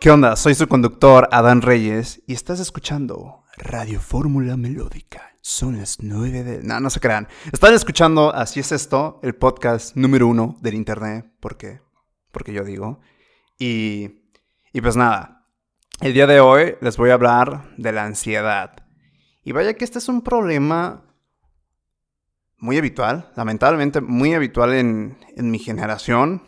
¿Qué onda? Soy su conductor, Adán Reyes, y estás escuchando Radio Fórmula Melódica. Son las nueve de... No, no se crean. Escuchando Así es esto, el podcast número uno del internet. ¿Por qué? Porque yo digo. Y, y pues nada, el día de hoy les voy a hablar de la ansiedad. Y vaya que este es un problema muy habitual, lamentablemente muy habitual en, en mi generación.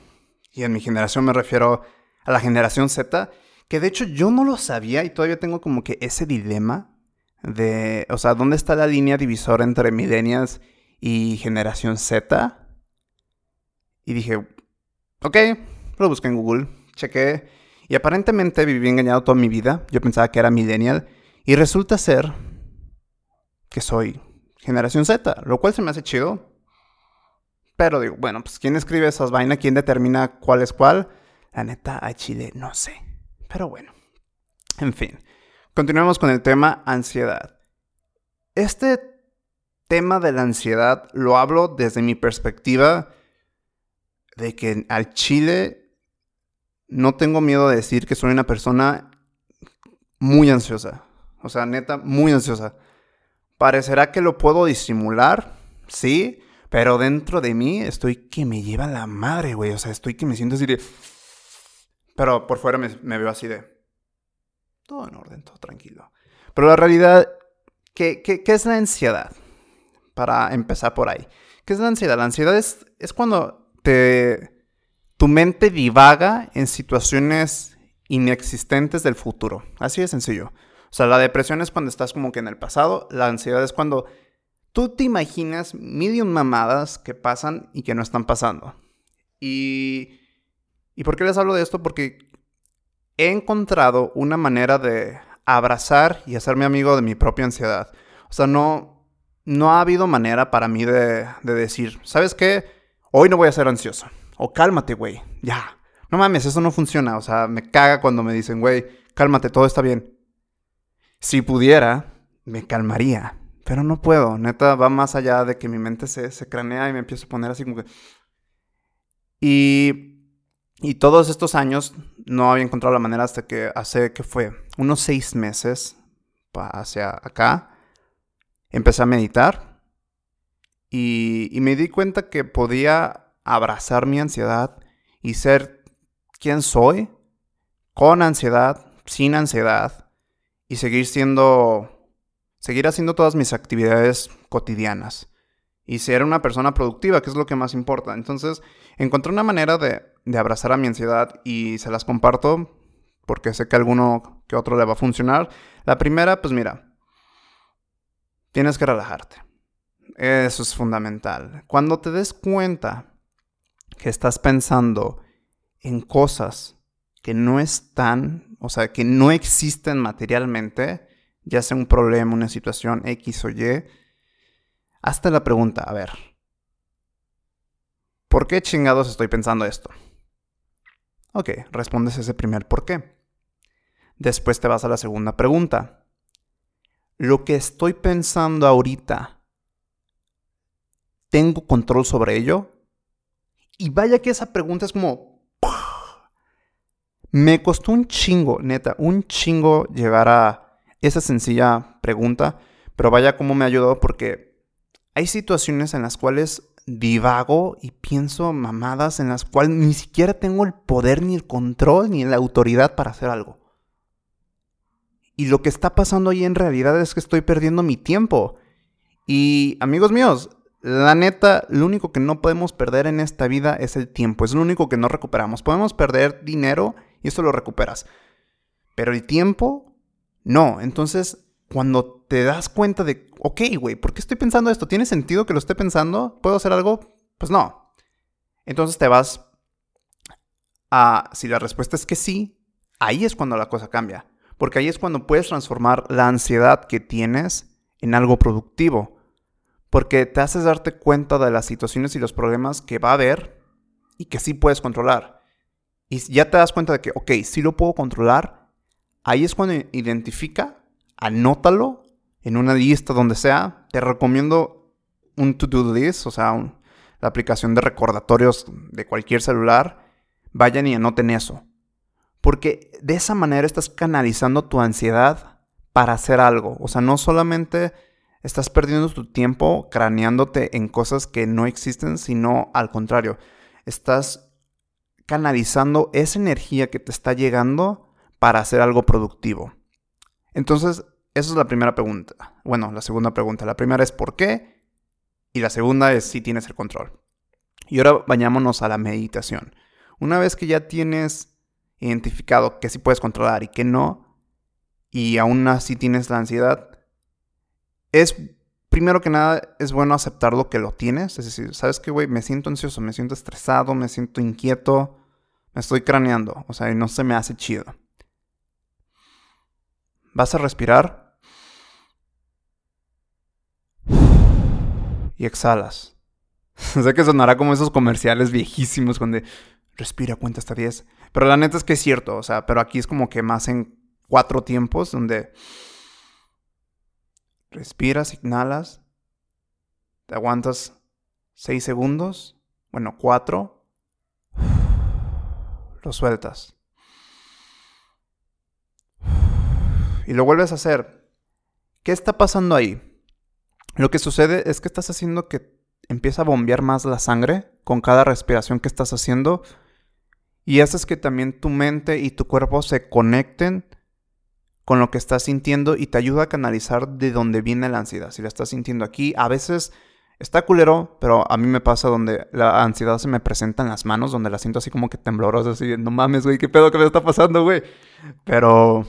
Y en mi generación me refiero a la generación Z, que de hecho yo no lo sabía y todavía tengo como que ese dilema de, o sea, ¿dónde está la línea divisora entre millennials y generación Z? Y dije, ok, lo busqué en Google, chequé y aparentemente viví engañado toda mi vida. Yo pensaba que era millennial y resulta ser que soy generación Z, lo cual se me hace chido. Pero digo, bueno, pues ¿quién escribe esas vainas? ¿Quién determina cuál es cuál? La neta, a Chile no sé. Pero bueno. En fin. Continuemos con el tema ansiedad. Este tema de la ansiedad lo hablo desde mi perspectiva de que al Chile no tengo miedo de decir que soy una persona muy ansiosa. O sea, neta, muy ansiosa. Parecerá que lo puedo disimular, sí, pero dentro de mí estoy que me lleva la madre, güey. O sea, estoy que me siento así de... Pero por fuera me, veo así de... Todo en orden, todo tranquilo. Pero la realidad, ¿qué, qué, es la ansiedad? Para empezar por ahí. ¿Qué es la ansiedad? La ansiedad es, es cuando te, tu mente divaga en situaciones inexistentes del futuro. Así de sencillo. O sea, la depresión es cuando estás como que en el pasado. La ansiedad es cuando tú te imaginas mil mamadas que pasan y que no están pasando. Y ¿Y por qué les hablo de esto? Porque he encontrado una manera de abrazar y hacerme amigo de mi propia ansiedad. O sea, no, no ha habido manera para mí de, de decir, ¿sabes qué? Hoy no voy a ser ansioso. O cálmate, güey. Ya. No mames, eso no funciona. O sea, me caga cuando me dicen, güey, cálmate, todo está bien. Si pudiera, me calmaría. Pero no puedo. Neta, va más allá de que mi mente se, se cranea y me empiezo a poner así como que... Y y todos estos años no había encontrado la manera hasta que hace que fue unos seis meses hacia acá. Empecé a meditar y, me di cuenta que podía abrazar mi ansiedad y ser quien soy con ansiedad, sin ansiedad y seguir siendo, seguir haciendo todas mis actividades cotidianas y ser una persona productiva, que es lo que más importa. Entonces, encontré una manera de, de abrazar a mi ansiedad y se las comparto porque sé que a alguno que otro le va a funcionar. La primera, pues mira, tienes que relajarte. Eso es fundamental. Cuando te des cuenta que estás pensando en cosas que no están, o sea, que no existen materialmente, ya sea un problema, una situación X o Y, hazte la pregunta, a ver, ¿por qué chingados estoy pensando esto? Ok, respondes ese primer por qué. Después te vas a la segunda pregunta. Lo que estoy pensando ahorita, ¿tengo control sobre ello? Y vaya que esa pregunta es como... Me costó un chingo, neta, un chingo llegar a esa sencilla pregunta, pero vaya cómo me ayudó porque hay situaciones en las cuales divago y pienso mamadas en las cuales ni siquiera tengo el poder, ni el control, ni la autoridad para hacer algo. Y lo que está pasando ahí en realidad es que estoy perdiendo mi tiempo. Y amigos míos, la neta, lo único que no podemos perder en esta vida es el tiempo. Es lo único que no recuperamos. Podemos perder dinero y eso lo recuperas. Pero el tiempo, no. Entonces, cuando te das cuenta de, ok, güey, ¿por qué estoy pensando esto? ¿Tiene sentido que lo esté pensando? ¿Puedo hacer algo? Pues no. Entonces te vas a, si la respuesta es que sí, ahí es cuando la cosa cambia. Porque ahí es cuando puedes transformar la ansiedad que tienes en algo productivo. Porque te haces darte cuenta de las situaciones y los problemas que va a haber y que sí puedes controlar. Y ya te das cuenta de que, ok, sí lo puedo controlar. Ahí es cuando identifica anótalo en una lista donde sea. Te recomiendo un to-do list, o sea, la aplicación de recordatorios de cualquier celular. Vayan y anoten eso. Porque de esa manera estás canalizando tu ansiedad para hacer algo. O sea, no solamente estás perdiendo tu tiempo craneándote en cosas que no existen, sino al contrario, estás canalizando esa energía que te está llegando para hacer algo productivo. Entonces, esa es la primera pregunta. Bueno, la segunda pregunta. La primera es ¿por qué? Y la segunda es si tienes el control. Y ahora vayámonos a la meditación. Una vez que ya tienes identificado que sí puedes controlar y que no, y aún así tienes la ansiedad, es, primero que nada, es bueno aceptar lo que lo tienes. Es decir, ¿sabes qué, güey? Me siento ansioso, me siento estresado, me siento inquieto, me estoy craneando. O sea, y no se me hace chido. Vas a respirar. Y exhalas. sé que sonará como esos comerciales viejísimos donde respira, cuenta hasta 10. Pero la neta es que es cierto, o sea, pero aquí es como que más en cuatro tiempos donde respiras, inhalas, te aguantas 6 segundos, bueno, 4, lo sueltas. Y lo vuelves a hacer. ¿Qué está pasando ahí? Lo que sucede es que estás haciendo que empieza a bombear más la sangre con cada respiración que estás haciendo y haces que también tu mente y tu cuerpo se conecten con lo que estás sintiendo y te ayuda a canalizar de dónde viene la ansiedad. Si la estás sintiendo aquí, a veces está culero, pero a mí me pasa donde la ansiedad se me presenta en las manos, donde la siento así como que temblorosa, así, no mames, güey, qué pedo que me está pasando, güey. Pero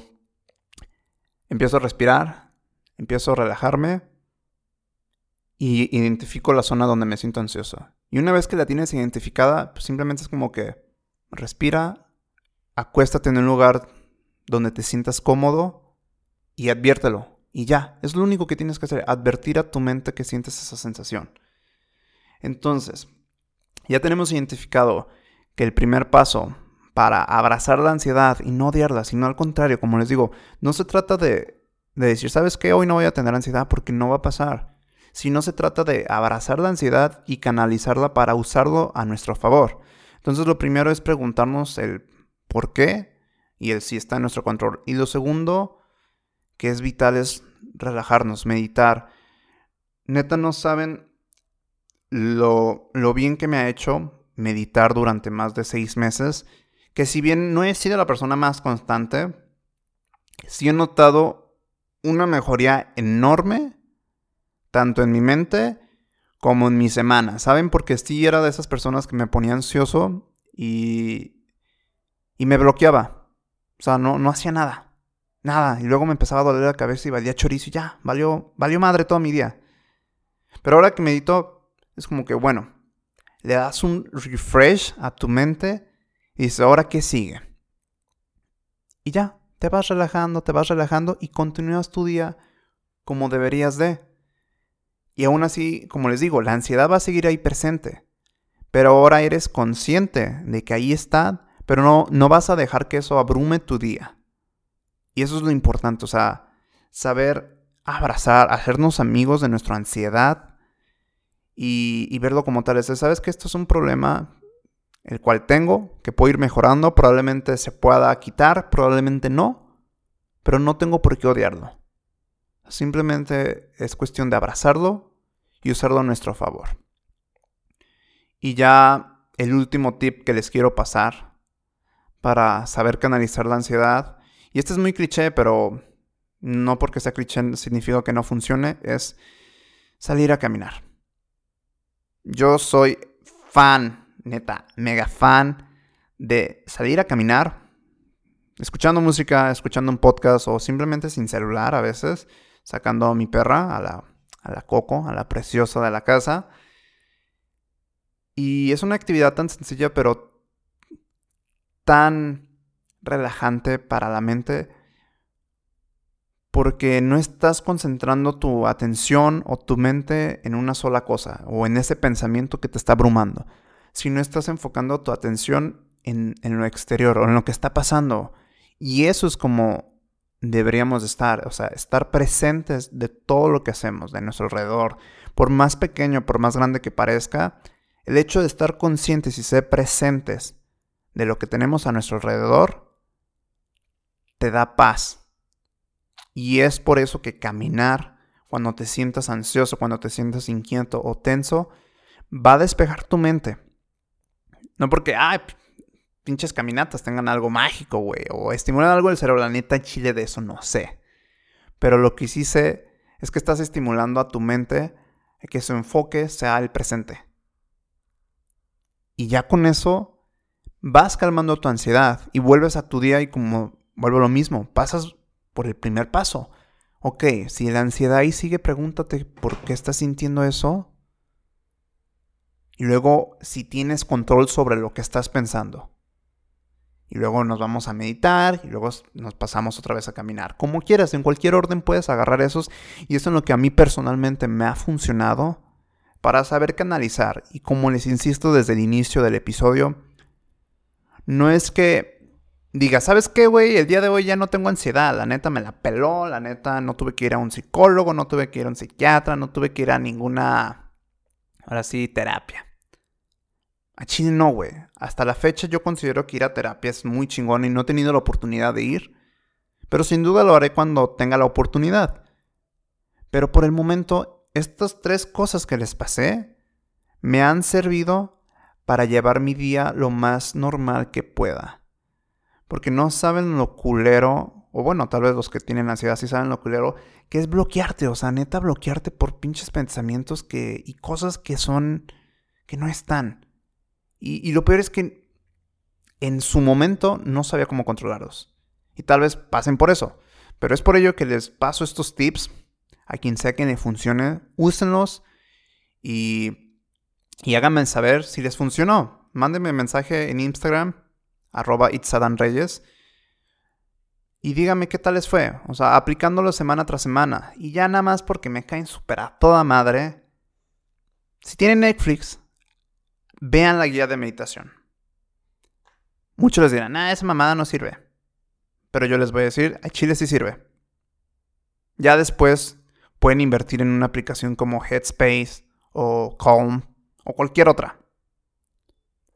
empiezo a respirar, empiezo a relajarme y identifico la zona donde me siento ansioso. Y una vez que la tienes identificada, pues simplemente es como que respira, acuéstate en un lugar donde te sientas cómodo y adviértelo. Y ya, es lo único que tienes que hacer, advertir a tu mente que sientes esa sensación. Entonces, ya tenemos identificado que el primer paso para abrazar la ansiedad y no odiarla, sino al contrario, como les digo, no se trata de, de decir, ¿sabes qué? Hoy no voy a tener ansiedad porque no va a pasar. Sino se trata de abrazar la ansiedad y canalizarla para usarlo a nuestro favor. Entonces lo primero es preguntarnos el por qué y el si está en nuestro control. Y lo segundo que es vital es relajarnos, meditar. Neta no saben lo, lo bien que me ha hecho meditar durante más de seis meses, que si bien no he sido la persona más constante, sí he notado una mejoría enorme, tanto en mi mente como en mi semana, ¿saben? Porque sí era de esas personas que me ponía ansioso y, y me bloqueaba. O sea, no, no hacía nada. Nada. Y luego me empezaba a doler la cabeza y valía chorizo y ya. Valió, valió madre todo mi día. Pero ahora que medito, es como que, bueno, le das un refresh a tu mente y dices, ¿ahora qué sigue? Y ya, te vas relajando, te vas relajando y continúas tu día como deberías de. Y aún así, como les digo, la ansiedad va a seguir ahí presente. Pero ahora eres consciente de que ahí está pero no, no vas a dejar que eso abrume tu día. Y eso es lo importante, o sea, saber abrazar, hacernos amigos de nuestra ansiedad y, verlo como tal. Sabes que esto es un problema el cual tengo, que puedo ir mejorando, probablemente se pueda quitar, probablemente no, pero no tengo por qué odiarlo. Simplemente es cuestión de abrazarlo y usarlo a nuestro favor. Y ya el último tip que les quiero pasar para saber canalizar la ansiedad. Y este es muy cliché, pero no porque sea cliché significa que no funcione, es salir a caminar. Yo soy fan, neta, mega fan de salir a caminar, escuchando música, escuchando un podcast o simplemente sin celular a veces, sacando a mi perra, a la, a la Coco, a la preciosa de la casa. Y es una actividad tan sencilla, pero tan relajante para la mente porque no estás concentrando tu atención o tu mente en una sola cosa o en ese pensamiento que te está abrumando, sino estás enfocando tu atención en, lo exterior o en lo que está pasando. Y eso es como deberíamos estar, o sea, estar presentes de todo lo que hacemos, de nuestro alrededor. Por más pequeño, por más grande que parezca, el hecho de estar conscientes y ser presentes de lo que tenemos a nuestro alrededor te da paz. Y es por eso que caminar, cuando te sientas ansioso, cuando te sientas inquieto o tenso, va a despejar tu mente. No porque, ay, pinches caminatas tengan algo mágico, güey, o estimulan algo del cerebro. La neta, en Chile de eso no sé. Pero lo que sí sé es que estás estimulando a tu mente a que su enfoque sea el presente. Y ya con eso vas calmando tu ansiedad y vuelves a tu día y como vuelvo lo mismo, pasas por el primer paso. Ok, si la ansiedad ahí sigue, pregúntate por qué estás sintiendo eso. Y luego si tienes control sobre lo que estás pensando y luego nos vamos a meditar y luego nos pasamos otra vez a caminar. Como quieras, en cualquier orden puedes agarrar esos y eso es lo que a mí personalmente me ha funcionado para saber canalizar. Y como les insisto desde el inicio del episodio, no es que diga, ¿sabes qué, güey? El día de hoy ya no tengo ansiedad, la neta me la peló, la neta no tuve que ir a un psicólogo, no tuve que ir a un psiquiatra, no tuve que ir a ninguna, ahora sí, terapia. A Chile no, güey. Hasta la fecha yo considero que ir a terapia es muy chingón y no he tenido la oportunidad de ir. Pero sin duda lo haré cuando tenga la oportunidad. Pero por el momento, estas tres cosas que les pasé me han servido para llevar mi día lo más normal que pueda. Porque no saben lo culero, o bueno, tal vez los que tienen ansiedad sí saben lo culero, que es bloquearte, o sea, neta bloquearte por pinches pensamientos que, y cosas que son, que no están. Y, lo peor es que en su momento no sabía cómo controlarlos. Y tal vez pasen por eso. Pero es por ello que les paso estos tips a quien sea que le funcione. Úsenlos y, háganme saber si les funcionó. Mándenme mensaje en Instagram, arroba Reyes. Y díganme qué tal les fue. O sea, aplicándolo semana tras semana. Y ya nada más porque me caen súper a toda madre. Si tienen Netflix, vean la guía de meditación. Muchos les dirán, ah, esa mamada no sirve. Pero yo les voy a decir, a Chile sí sirve. Ya después pueden invertir en una aplicación como Headspace o Calm o cualquier otra.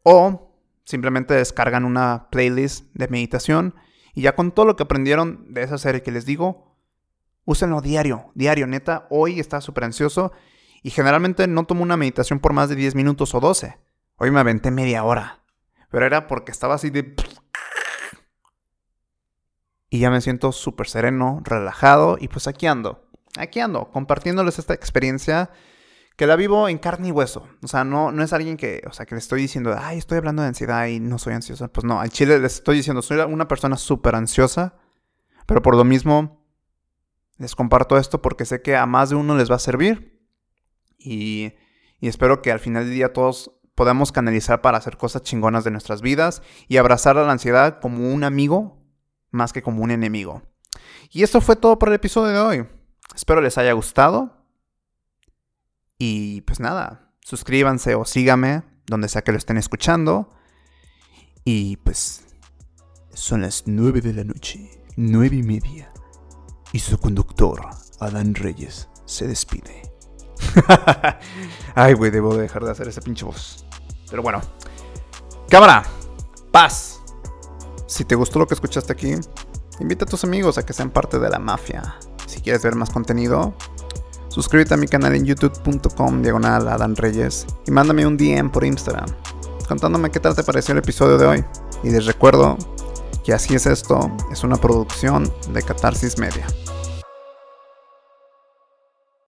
O simplemente descargan una playlist de meditación y ya con todo lo que aprendieron de esa serie que les digo, úsenlo diario, diario, neta. Hoy está súper ansioso y generalmente no tomo una meditación por más de 10 minutos o 12. Hoy me aventé media hora. Pero era porque estaba así de... Y ya me siento súper sereno, relajado y pues aquí ando. Aquí ando, compartiéndoles esta experiencia que la vivo en carne y hueso. O sea, no, no es alguien que, o sea, que le estoy diciendo, ay, estoy hablando de ansiedad y no soy ansiosa. Pues no, al chile les estoy diciendo, soy una persona súper ansiosa, pero por lo mismo les comparto esto porque sé que a más de uno les va a servir y, y espero que al final del día todos podamos canalizar para hacer cosas chingonas de nuestras vidas y abrazar a la ansiedad como un amigo más que como un enemigo. Y esto fue todo por el episodio de hoy. Espero les haya gustado. Y pues nada, suscríbanse o síganme donde sea que lo estén escuchando. Y pues son las nueve de la noche, nueve y media. Y su conductor, Adán Reyes, se despide. Ay, güey, debo dejar de hacer esa pinche voz. Pero bueno. Cámara. Paz. Si te gustó lo que escuchaste aquí, invita a tus amigos a que sean parte de la mafia. Si quieres ver más contenido, suscríbete a mi canal en youtube.com diagonal Reyes y mándame un DM por Instagram contándome qué tal te pareció el episodio de hoy. Y les recuerdo que así es esto, es una producción de Catarsis Media.